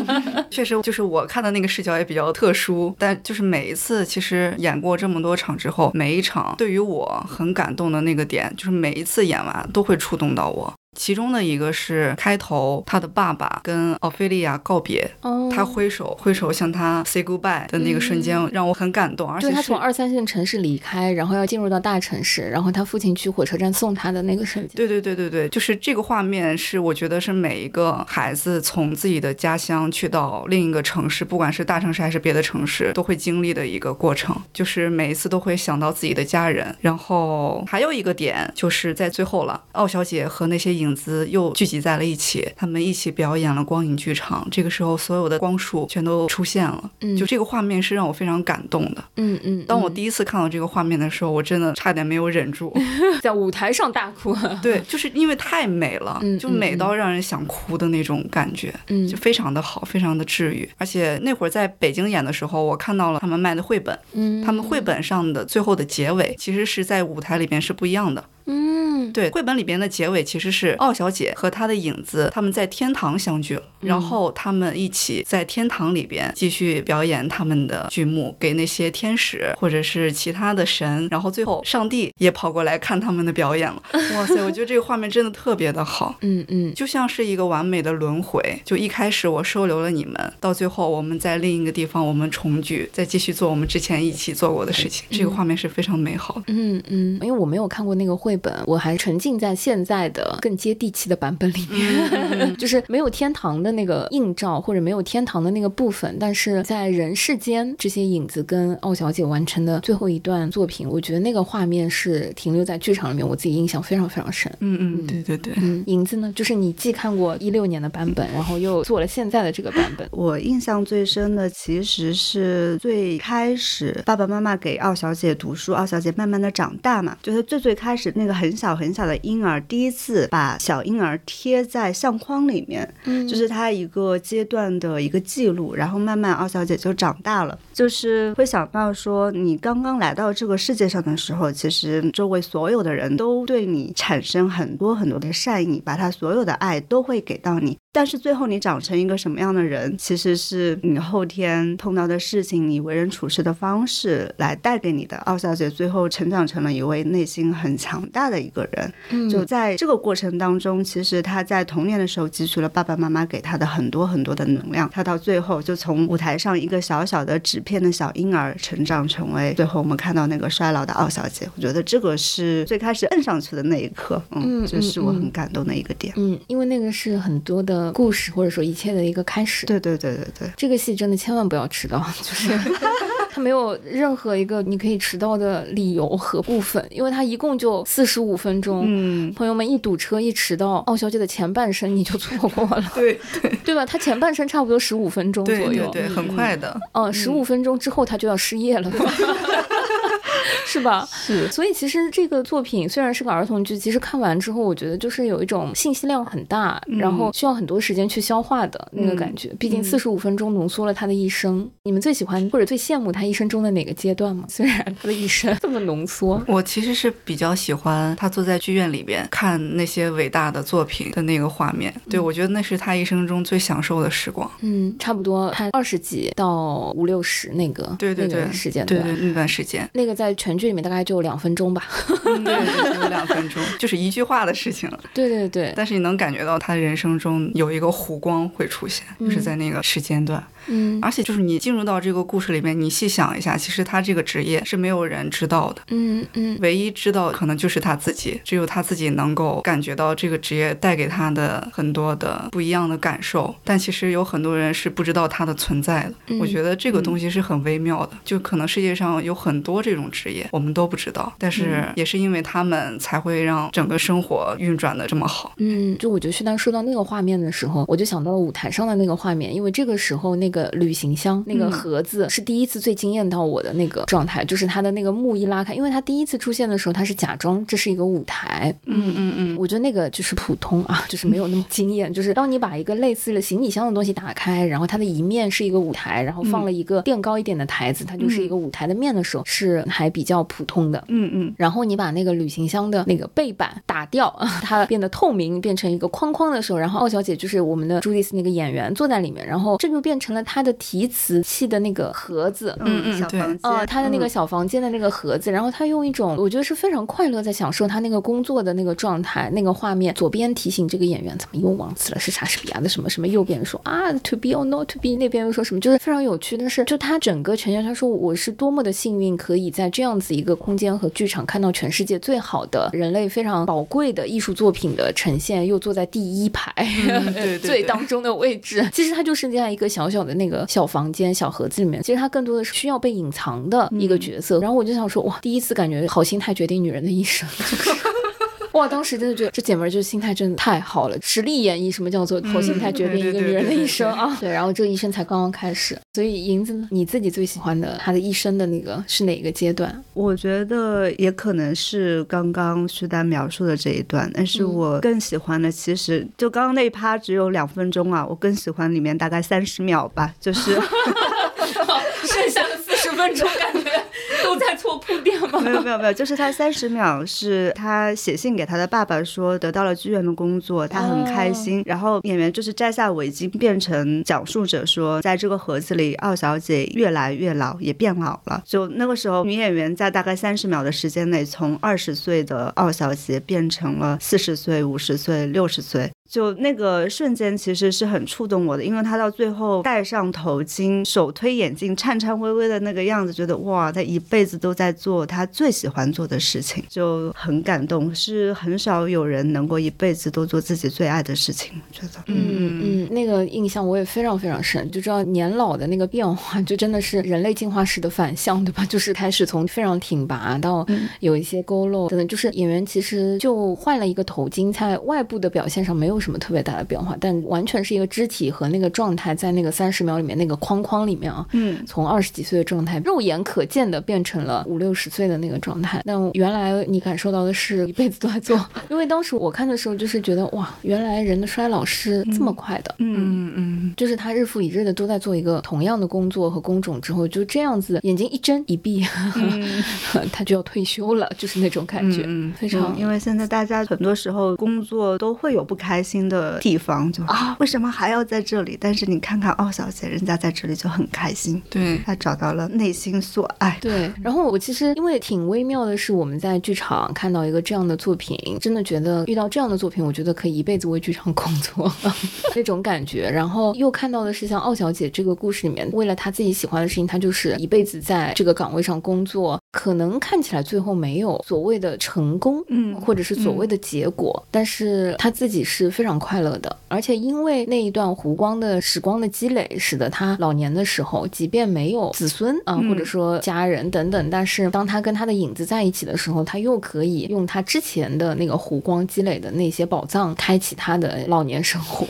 确实就是我看的那个视角也比较特殊，但就是每一次其实演过这么多场之后，每一场对于我很感动的那个点，就是每一次演完都会触动到。我其中的一个是开头他的爸爸跟奥菲利亚告别，哦，他挥手挥手向他 say goodbye 的那个瞬间，让我很感动，而且是他从二三线城市离开，然后要进入到大城市，然后他父亲去火车站送他的那个瞬间。对对对对对，就是这个画面是我觉得是每一个孩子从自己的家乡去到另一个城市，不管是大城市还是别的城市，都会经历的一个过程。就是每一次都会想到自己的家人。然后还有一个点就是在最后了，奥小姐和那些影子又聚集在了一起，他们一起表演了光影剧场。这个时候，所有的光束全都出现了，嗯就这个画面是让我非常感动的。嗯嗯，当我嗯第一次看到这个画面的时候，我真的差点没有忍住。在舞台上大哭，对，就是因为太美了，嗯就美到让人想哭的那种感觉，嗯就非常的好，非常的治愈。而且那会儿在北京演的时候，我看到了他们卖的绘本，嗯，他们绘本上的最后的结尾其实是在舞台里面是不一样的。嗯对，绘本里边的结尾其实是奥小姐和她的影子他们在天堂相聚然后他们一起在天堂里边继续表演他们的剧目给那些天使或者是其他的神，然后最后上帝也跑过来看他们的表演了。哇塞，我觉得这个画面真的特别的好。嗯嗯 就像是一个完美的轮回，就一开始我收留了你们，到最后我们在另一个地方我们重聚，再继续做我们之前一起做过的事情。这个画面是非常美好的。嗯嗯，因为我没有看过那个绘本，我还沉浸在现在的更接地气的版本里面，就是没有天堂的那个映照，或者没有天堂的那个部分，但是在人世间这些影子跟奥小姐完成的最后一段作品，我觉得那个画面是停留在剧场里面，我自己印象非常非常深。嗯嗯，对对对。嗯，影子呢，就是你既看过一六年的版本，然后又做了现在的这个版本。我印象最深的其实是最开始爸爸妈妈给奥小姐读书，奥小姐慢慢的长大嘛，就是最最开始那个很小很小的婴儿第一次把小婴儿贴在相框里面，嗯就是他一个阶段的一个记录，然后慢慢二小姐就长大了，就是会想到说你刚刚来到这个世界上的时候，其实周围所有的人都对你产生很多很多的善意，把他所有的爱都会给到你。但是最后你长成一个什么样的人，其实是你后天碰到的事情，你为人处事的方式来带给你的。奥小姐最后成长成了一位内心很强大的一个人。嗯就在这个过程当中，其实她在童年的时候汲取了爸爸妈妈给她的很多很多的能量。她到最后就从舞台上一个小小的纸片的小婴儿，成长成为最后我们看到那个衰老的奥小姐。我觉得这个是最开始摁上去的那一刻，嗯嗯，这是我嗯很感动的一个点。嗯，因为那个是很多的故事或者说一切的一个开始。对对对对对。这个戏真的千万不要迟到，就是 它没有任何一个你可以迟到的理由和部分，因为它一共就四十五分钟。嗯，朋友们一堵车一迟到，奥小姐的前半生你就错过了，对对对吧？她前半生差不多十五分钟左对右，对对，很快的。嗯，十五分钟之后她就要失业了。是吧？是所以其实这个作品虽然是个儿童剧，其实看完之后，我觉得就是有一种信息量很大，然后需要很多时间去消化的那个感觉。毕竟四十五分钟浓缩了他的一生。你们最喜欢或者最羡慕他一生中的哪个阶段吗？虽然他的一生这么浓缩，我其实是比较喜欢他坐在剧院里边看那些伟大的作品的那个画面。对，我觉得那是他一生中最享受的时光。嗯，差不多看二十集到五六十那个那对对对，个时间段。对对那段时间，那个在全剧里面大概就两分钟吧。嗯对对，只有两分钟，就是一句话的事情了。对对对，但是你能感觉到他人生中有一个弧光会出现，就是在那个时间段。嗯而且就是你进入到这个故事里面，你细想一下，其实他这个职业是没有人知道的。嗯嗯唯一知道可能就是他自己，只有他自己能够感觉到这个职业带给他的很多的不一样的感受。但其实有很多人是不知道他的存在的。嗯我觉得这个东西是很微妙的，就可能世界上有很多这种职业，我们都不知道，但是也是因为他们才会让整个生活运转的这么好。嗯，就我觉得旭丹说到那个画面的时候，我就想到了舞台上的那个画面，因为这个时候那个旅行箱那个嗯。盒子是第一次最惊艳到我的那个状态，就是它的那个幕一拉开，因为它第一次出现的时候，它是假装这是一个舞台，嗯嗯嗯，我觉得那个就是普通啊，就是没有那么惊艳。就是当你把一个类似的行李箱的东西打开，然后它的一面是一个舞台，然后放了一个垫高一点的台子，它就是一个舞台的面的时候，是还比较普通的。嗯嗯。然后你把那个旅行箱的那个背板打掉，它变得透明，变成一个框框的时候，然后奥小姐就是我们的朱迪斯那个演员坐在里面，然后这就变成了他的提词器的那个盒子，嗯嗯对小房呃，间，他的那个嗯小房间的那个盒子，然后他用一种我觉得是非常快乐，在享受他那个工作的那个状态、那个画面。左边提醒这个演员怎么又忘词了，是莎士比亚的什么什么，右边说啊 to be or not to be，那边又说什么，就是非常有趣。但是就他整个呈现，他说我是多么的幸运，可以在这样子一个空间和剧场看到全世界最好的人类非常宝贵的艺术作品的呈现，又坐在第一排、嗯对对 最当中的位置。其实他就是这样一个小小的那个小房间、小盒子里面，其实他更多的是需要被隐藏的一个角色。然后我就想说，哇，第一次感觉好心态决定女人的一生。就是哇，当时真的觉得这姐们儿就是心态真的太好了，实力演绎什么叫做好心态决定一个女人的一生啊！对，然后这一生才刚刚开始，所以银子呢，你自己最喜欢的她的一生的那个是哪个阶段？我觉得也可能是刚刚徐丹描述的这一段，但是嗯我更喜欢的其实就刚刚那一趴只有两分钟啊，我更喜欢里面大概三十秒吧，就是 剩下的四十分钟感觉都在做铺垫吗？没有没有没有，就是他三十秒是他写信给他的爸爸说得到了剧院的工作，他很开心。然后演员就是摘下围巾，变成讲述者说，在这个盒子里，奥小姐越来越老，也变老了。就那个时候，女演员在大概三十秒的时间内，从二十岁的奥小姐变成了四十岁、五十岁、六十岁。就那个瞬间其实是很触动我的，因为他到最后戴上头巾、手推眼镜、颤颤巍巍的那个样子，觉得哇，他一辈子都在做他最喜欢做的事情，就很感动。是很少有人能够一辈子都做自己最爱的事情，我觉得。嗯嗯，那个印象我也非常非常深，就知道年老的那个变化，就真的是人类进化史的反向，对吧？就是开始从非常挺拔到有一些佝偻等等，就是演员其实就换了一个头巾，在外部的表现上没有什么特别大的变化，但完全是一个肢体和那个状态在那个三十秒里面那个框框里面啊，嗯，从二十几岁的状态，肉眼可见的变成了五六十岁的那个状态。那原来你感受到的是一辈子都在做，因为当时我看的时候就是觉得哇，原来人的衰老是这么快的。嗯嗯嗯，就是他日复一日的都在做一个同样的工作和工种之后，就这样子眼睛一睁一闭，他就要退休了，就是那种感觉，嗯嗯非常嗯，因为现在大家很多时候工作都会有不开心的地方，就啊，为什么还要在这里？但是你看看奥小姐，人家在这里就很开心，对，她找到了内心所爱。对，然后我其实因为挺微妙的是，我们在剧场看到一个这样的作品，真的觉得遇到这样的作品，我觉得可以一辈子为剧场工作 那种感觉。然后又看到的是像奥小姐这个故事里面，为了她自己喜欢的事情，她就是一辈子在这个岗位上工作，可能看起来最后没有所谓的成功，嗯或者是所谓的结果，但是她自己是非常快乐的，而且因为那一段湖光的时光的积累，使得她老年的时候，即便没有子孙啊，嗯或者说家人等等，但是当他跟他的影子在一起的时候，他又可以用他之前的那个湖光积累的那些宝藏，开启他的老年生活。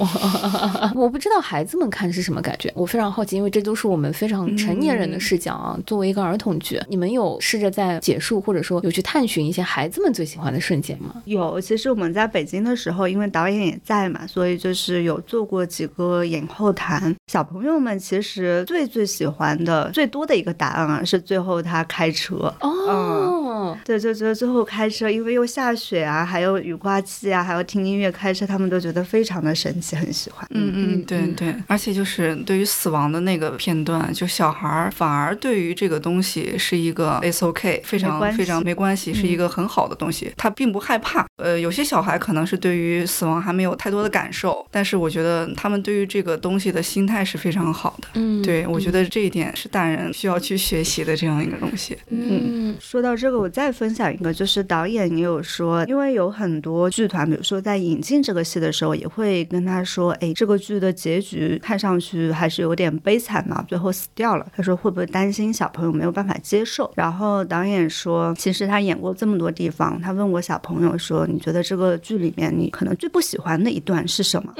我不知道孩子们看是什么感觉，我非常好奇，因为这都是我们非常成年人的视角啊。作为一个儿童剧，你们有试着在解述或者说有去探寻一些孩子们最喜欢的瞬间吗？有，其实我们在北京的时候，因为导演也在嘛，所以就是有做过几个演后谈。小朋友们其实最最喜欢的、最多的一个答案啊，是最后他开车。哦，对，就觉得最后开车，因为又下雪啊，还有雨刮器啊，还有听音乐开车，他们都觉得非常的神奇，很喜欢。嗯嗯，对对，而且就是对于死亡的那个片段，就小孩儿反而对于这个东西是一个 it's okay，非常非常没关系，是一个很好的东西，他并不害怕。呃，有些小孩可能是对于死亡还没有太多的感受，但是我觉得他们对于这个东西的心态是非常好的。嗯，对，我觉得这一点是大人需要去学习的这样一个东西。嗯说到这个，我再分享一个，就是导演也有说，因为有很多剧团，比如说在引进这个戏的时候，也会跟他说，哎，这个剧的结局看上去还是有点悲惨嘛，最后死掉了。他说会不会担心小朋友没有办法接受？然后导演说，其实他演过这么多地方，他问我小朋友说，你觉得这个剧里面你可能最不喜欢的一段是什么？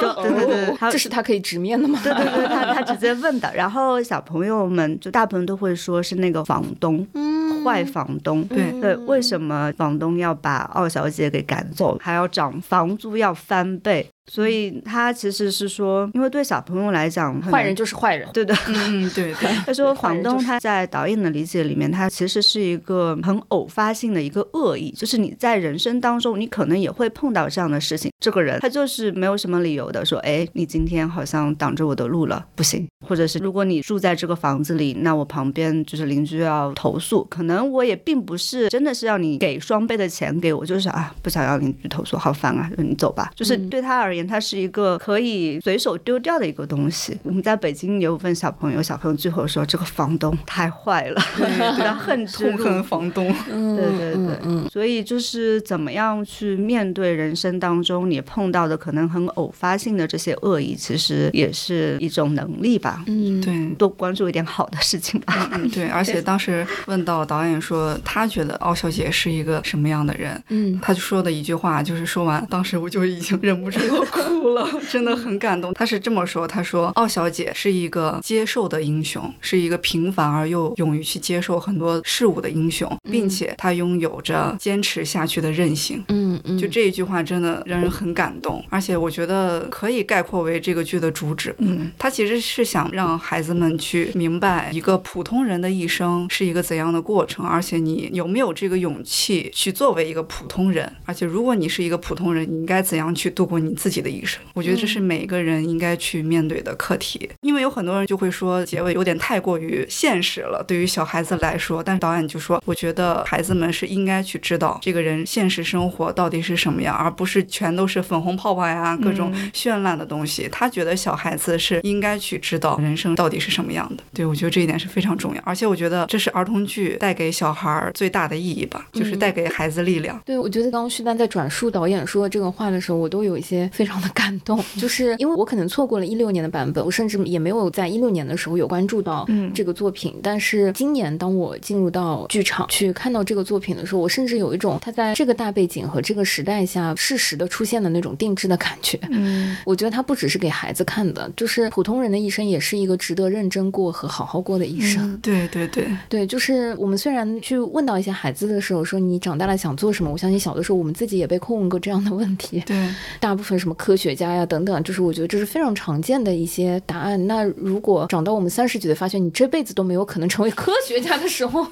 就对对对，他这是他可以直面的吗？对对对，他他直接问的。然后小朋友们就大部分都会说是那个房东，嗯坏房东。对对，为什么房东要把二小姐给赶走，还要涨房租要翻倍？所以他其实是说，因为对小朋友来讲，坏人就是坏人。对的。嗯嗯，对对。他说，房东他在导演的理解里面，他其实是一个很偶发性的一个恶意，就是你在人生当中，你可能也会碰到这样的事情，这个人他就是没有什么理由的说，哎，你今天好像挡着我的路了，不行。或者是如果你住在这个房子里，那我旁边就是邻居要投诉，可能我也并不是真的是要你给双倍的钱给我，就是啊不想要邻居投诉，好烦啊，你走吧。就是对他而言，他是一个可以随手丢掉的一个东西。我们在北京有问小朋友，小朋友最后说这个房东太坏了，对他恨之入恨房东。对对对，所以就是怎么样去面对人生当中你碰到的可能很偶发性的这些恶意，其实也是一种能力吧。嗯，对，多关注一点好的事情吧。嗯，对，而且当时问到导演说他觉得奥小姐是一个什么样的人，嗯，他就说的一句话，就是说完，当时我就已经忍不住要哭了，真的很感动。他是这么说，他说奥小姐是一个接受的英雄，是一个平凡而又勇于去接受很多事物的英雄，并且她拥有着坚持下去的韧性。嗯嗯，就这一句话真的让人很感动，而且我觉得可以概括为这个剧的主旨。嗯，他其实是想让孩子们去明白一个普通人的一生是一个怎样的过程，而且你有没有这个勇气去作为一个普通人，而且如果你是一个普通人，你应该怎样去度过你自己的一生？我觉得这是每一个人应该去面对的课题。因为有很多人就会说结尾有点太过于现实了，对于小孩子来说，但是导演就说，我觉得孩子们是应该去知道这个人现实生活到底是什么样，而不是全都是粉红泡泡呀，各种绚烂的东西。他觉得小孩子是应该去知道人生到底是什么样的。对我觉得这一点是非常重要，而且我觉得这是儿童剧带给小孩最大的意义吧，就是带给孩子力量。对，我觉得刚刚徐丹在转述导演说这个话的时候，我都有一些非常的感动，就是因为我可能错过了一六年的版本，我甚至也没有在一六年的时候有关注到这个作品。但是今年当我进入到剧场去看到这个作品的时候，我甚至有一种它在这个大背景和这个时代下适时的出现的那种定制的感觉。嗯，我觉得它不只是给孩子看的，就是普通人的一生也是一个值得认真过和好好过的一生。对对对对，就是我们虽然去问到一些孩子的时候，说你长大了想做什么，我相信小的时候我们自己也被叩问过这样的问题。对，大部分么科学家呀等等，就是我觉得这是非常常见的一些答案。那如果长到我们三十几岁，发现你这辈子都没有可能成为科学家的时候，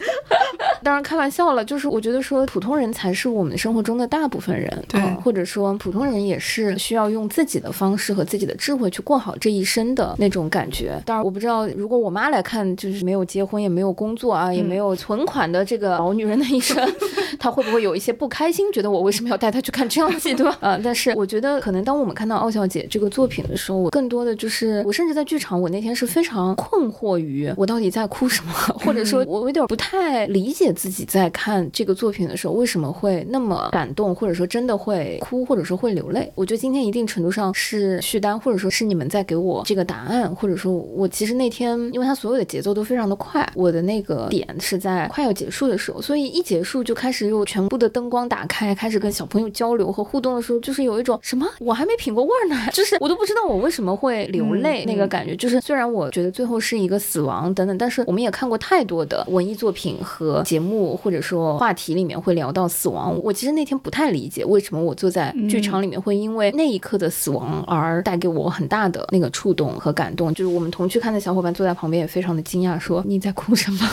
当然开玩笑了。就是我觉得说普通人才是我们生活中的大部分人，对或者说普通人也是需要用自己的方式和自己的智慧去过好这一生的那种感觉。当然，我不知道如果我妈来看，就是没有结婚也没有工作啊，也没有存款的这个老女人的一生，她会不会有一些不开心？觉得我为什么要带她去看这样戏，对吧？啊，但是我觉得可能当我们看到奥小姐这个作品的时候，我更多的就是我甚至在剧场，我那天是非常困惑于我到底在哭什么，或者说我有点不太理解自己在看这个作品的时候为什么会那么感动，或者说真的会哭，或者说会流泪。我觉得今天一定程度上是续单，或者说是你们在给我这个答案，或者说我其实那天因为它所有的节奏都非常的快，我的那个点是在快要结束的时候，所以一结束就开始又全部的灯光打开，开始跟小朋友交流和互动的时候，就是有一种什么我还没品过味儿呢，就是我都不知道我为什么会流泪那个感觉。就是虽然我觉得最后是一个死亡等等，但是我们也看过太多的文艺作品和节目或者说话题里面会聊到死亡。我其实那天不太理解为什么我坐在剧场里面会因为那一刻的死亡而带给我很大的那个触动和感动。就是我们同去看的小伙伴坐在旁边也非常的惊讶，说你在哭什么？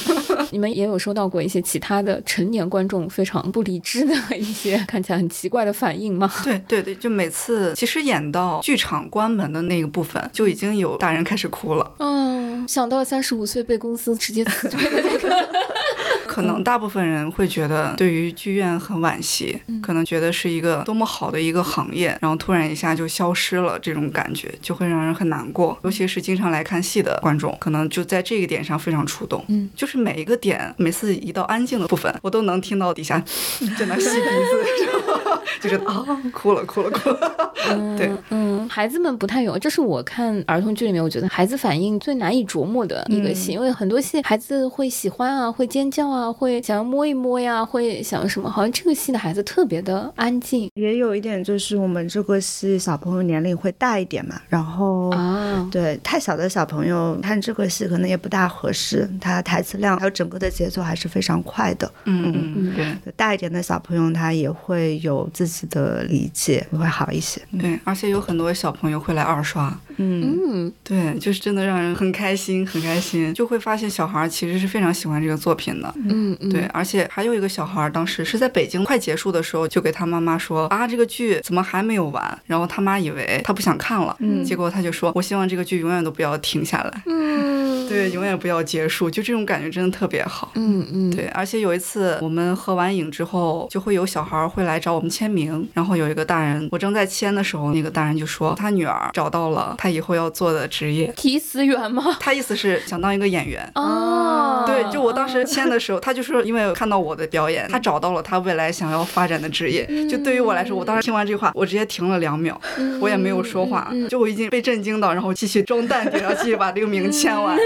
你们也有收到过一些其他的成年观众非常不理智的一些看起来很奇怪的反应吗？对对对，就每次其实演到剧场关门的那个部分，就已经有大人开始哭了。嗯，想到三十五岁被公司直接辞退的那个。可能大部分人会觉得对于剧院很惋惜，可能觉得是一个多么好的一个行业，然后突然一下就消失了，这种感觉就会让人很难过。尤其是经常来看戏的观众，可能就在这个点上非常触动。嗯，就是每一个点，每次一到安静的部分，我都能听到底下 在那吸鼻子，就觉得啊，哭了，哭了，哭了。对，嗯，孩子们不太有，这是我看儿童剧里面，我觉得孩子反应最难以琢磨的一个戏，因为很多戏孩子会喜欢啊，会尖叫啊。会想要摸一摸呀，会想什么？好像这个戏的孩子特别的安静。也有一点就是我们这个戏小朋友年龄会大一点嘛，然后啊，对太小的小朋友看这个戏可能也不大合适，他台词量还有整个的节奏还是非常快的。嗯嗯嗯，对，大一点的小朋友他也会有自己的理解，会好一些。对，而且有很多。小朋友会来二刷。嗯。嗯。对，就是真的让人很开心，很开心，就会发现小孩其实是非常喜欢这个作品的。嗯嗯，对，而且还有一个小孩，当时是在北京快结束的时候，就给他妈妈说啊，这个剧怎么还没有完？然后他妈以为他不想看了，嗯。结果他就说，我希望这个剧永远都不要停下来，嗯。对，永远不要结束，就这种感觉真的特别好。嗯嗯。对，而且有一次我们合完影之后，就会有小孩会来找我们签名，然后有一个大人，我正在签的时候，那个大人就说他女儿找到了他以后要做的职业，提词员吗？他意思是想当一个演员。哦，对，就我当时签的时候，他就是因为看到我的表演，他找到了他未来想要发展的职业。就对于我来说，我当时听完这话，我直接停了两秒，我也没有说话，就我已经被震惊到，然后继续装淡定，然后继续把这个名签完。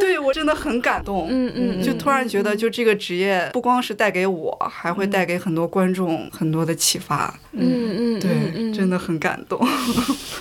对我真的很感动，嗯嗯，就突然觉得，就这个职业不光是带给我，还会带给很多观众很多的启发。嗯嗯对，真的很感动。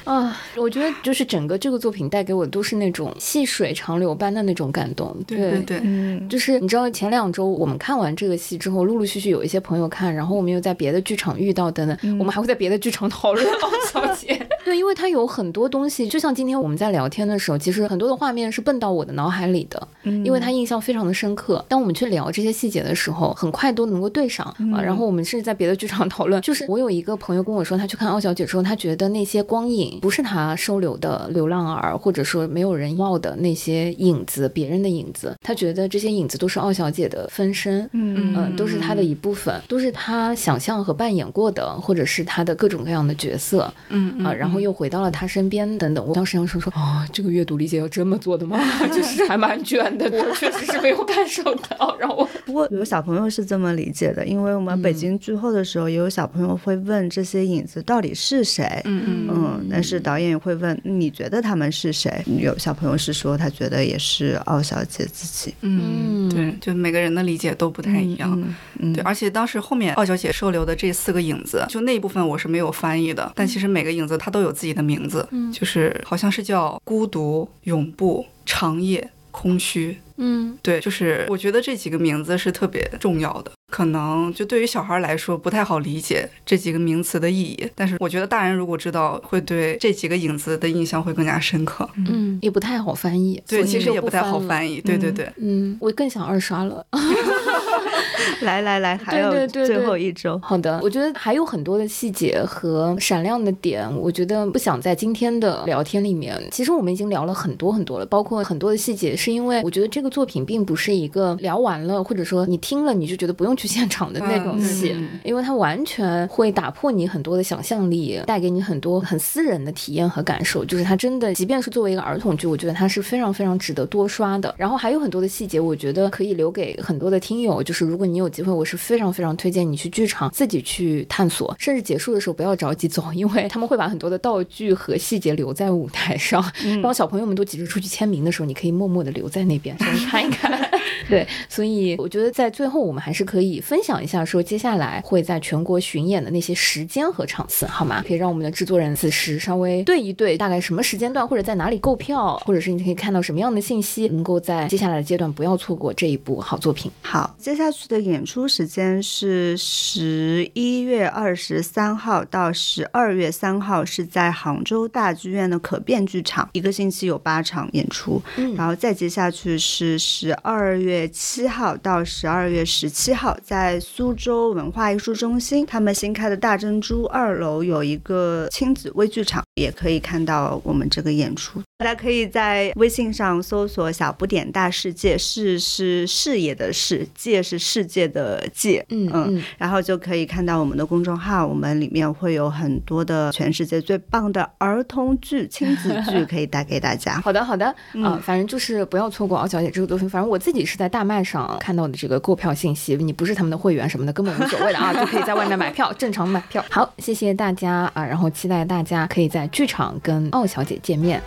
啊，我觉得就是整个这个作品带给我都是那种细水长流般的那种感动。对对对，嗯就是你知道，前两周我们看完这个戏之后，陆陆续续有一些朋友看，然后我们又在别的剧场遇到等等，我们还会在别的剧场讨论 奥小姐。对，因为它有很多东西，就像今天我们在聊天的时候，其实很多的画面是蹦到我的脑海里的，嗯因为它印象非常的深刻。当我们去聊这些细节的时候，很快都能够对上啊。然后我们甚至在别的剧场 讨论，就是我有一个朋友跟我说，他去看奥小姐之后，他觉得那些光影不是他收留的流浪儿，或者说没有人要的那些影子，别人的影子，他觉得这些影子都是奥小姐的分身，嗯嗯，都是她的一部分，都是她想象和扮演过的，或者是她的各种各样的角色，嗯啊，然后又回到了他身边等等。我当时想说说，哦，这个阅读理解要这么做的吗？就是还蛮卷的，我确实 是没有感受到。然后我不过有小朋友是这么理解的，因为我们北京剧后的时候，也有小朋友会问这些影子到底是谁。嗯嗯嗯，但是导演也会问你觉得他们是谁？有小朋友是说他觉得也是奥小姐自己。嗯，对，就每个人的理解都不太一样。嗯嗯对，而且当时后面奥小姐收留的这四个影子，就那一部分我是没有翻译的，但其实每个影子它都有自己的名字，就是好像是叫孤独、永不、长夜、空虚。嗯。对，就是我觉得这几个名字是特别重要的，可能就对于小孩来说不太好理解这几个名词的意义，但是我觉得大人如果知道，会对这几个影子的印象会更加深刻。嗯，也不太好翻译，对，其实也不太好。翻译。对对对，嗯，我更想二刷了。来来来，还有最后一周。好的，我觉得还有很多的细节和闪亮的点，我觉得不想在今天的聊天里面。其实我们已经聊了很多很多了，包括很多的细节，是因为我觉得这个作品并不是一个聊完了，或者说你听了你就觉得不用去现场的那种嗯戏，嗯因为它完全会打破你很多的想象力，带给你很多很私人的体验和感受。就是它真的，即便是作为一个儿童剧，我觉得它是非常非常值得多刷的。然后还有很多的细节，我觉得可以留给很多的听友。就是如果你有机会，我是非常非常推荐你去剧场自己去探索，甚至结束的时候不要着急走，因为他们会把很多的道具和细节留在舞台上。当小朋友们都急着出去签名的时候，你可以默默的留在那边，稍微看一看。对，所以我觉得在最后我们还是可以分享一下，说接下来会在全国巡演的那些时间和场次，好吗？可以让我们的制作人此时稍微对一对，大概什么时间段或者在哪里购票，或者是你可以看到什么样的信息，能够在接下来的阶段不要错过这一部好作品。好，接下去的演出时间是十一月二十三号到十二月三号，是在杭州大剧院的可变剧场，一个星期有八场演出。嗯然后再接下去是十二月七号到十二月十七号，在苏州文化艺术中心，他们新开的大珍珠二楼有一个亲子微剧场，也可以看到我们这个演出。大家可以在微信上搜索“小不点大世界”，视是视野的视，界是世界的界。嗯嗯嗯，然后就可以看到我们的公众号，我们里面会有很多的全世界最棒的儿童剧、亲子剧 可以带给大家。好的，好的，啊、嗯反正就是不要错过敖小姐这个作品。反正我自己是在大麦上看到的这个购票信息，你不是他们的会员什么的，根本无所谓的啊，就可以在外面买票，正常买票。好，谢谢大家啊，然后期待大家可以在剧场跟奥小姐见面，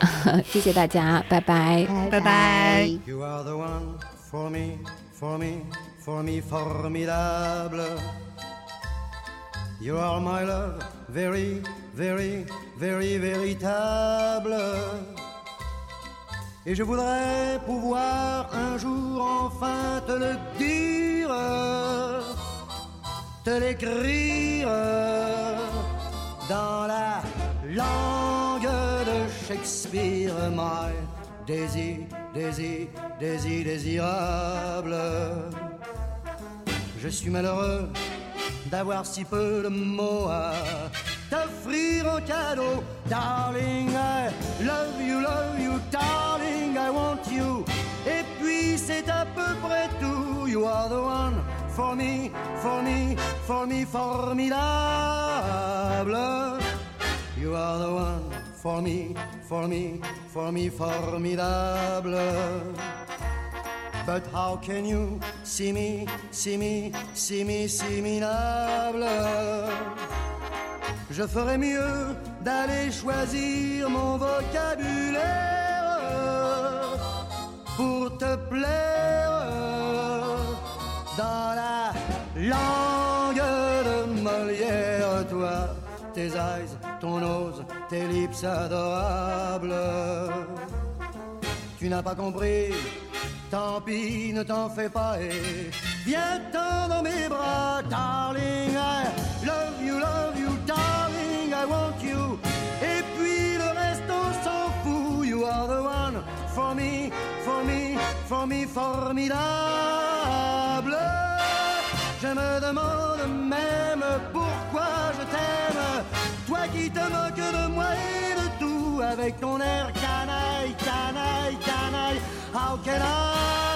谢谢大家，拜拜。拜拜 You are the one for me, for me, for me formidable. You are my love, very, very, very véritable. Et je voudrais pouvoir un jour enfin te le dire, te l'écrire dans la langue Shakespeare, my Daisy, Daisy, Daisy, désirable. Je suis malheureux d'avoir si peu de mots à t'offrir en cadeau. Darling, I love you, love you, darling, I want you. Et puis c'est à peu près tout. You are the one for me, for me, for me, formidable. You are the one for me, for me, for me, formidable. But how can you see me, see me, see me, see me, Je ferais mieux d'aller choisir mon vocabulaire pour te plaire dans la langue de Molière, toi, tes eyes, ton nose, tes lips adorables. Tu n'as pas compris Tant pis, ne t'en fais pas et viens-t'en dans mes bras, darling. I love you, love you, darling. I want you. Et puis le reste, on s'en fout. You are the one for me, for me, for me, formidable. Je me demande même pourquoi je t'aime. Qui te moques de moi et de tout avec ton air canaille, canaille, canaille. How can I?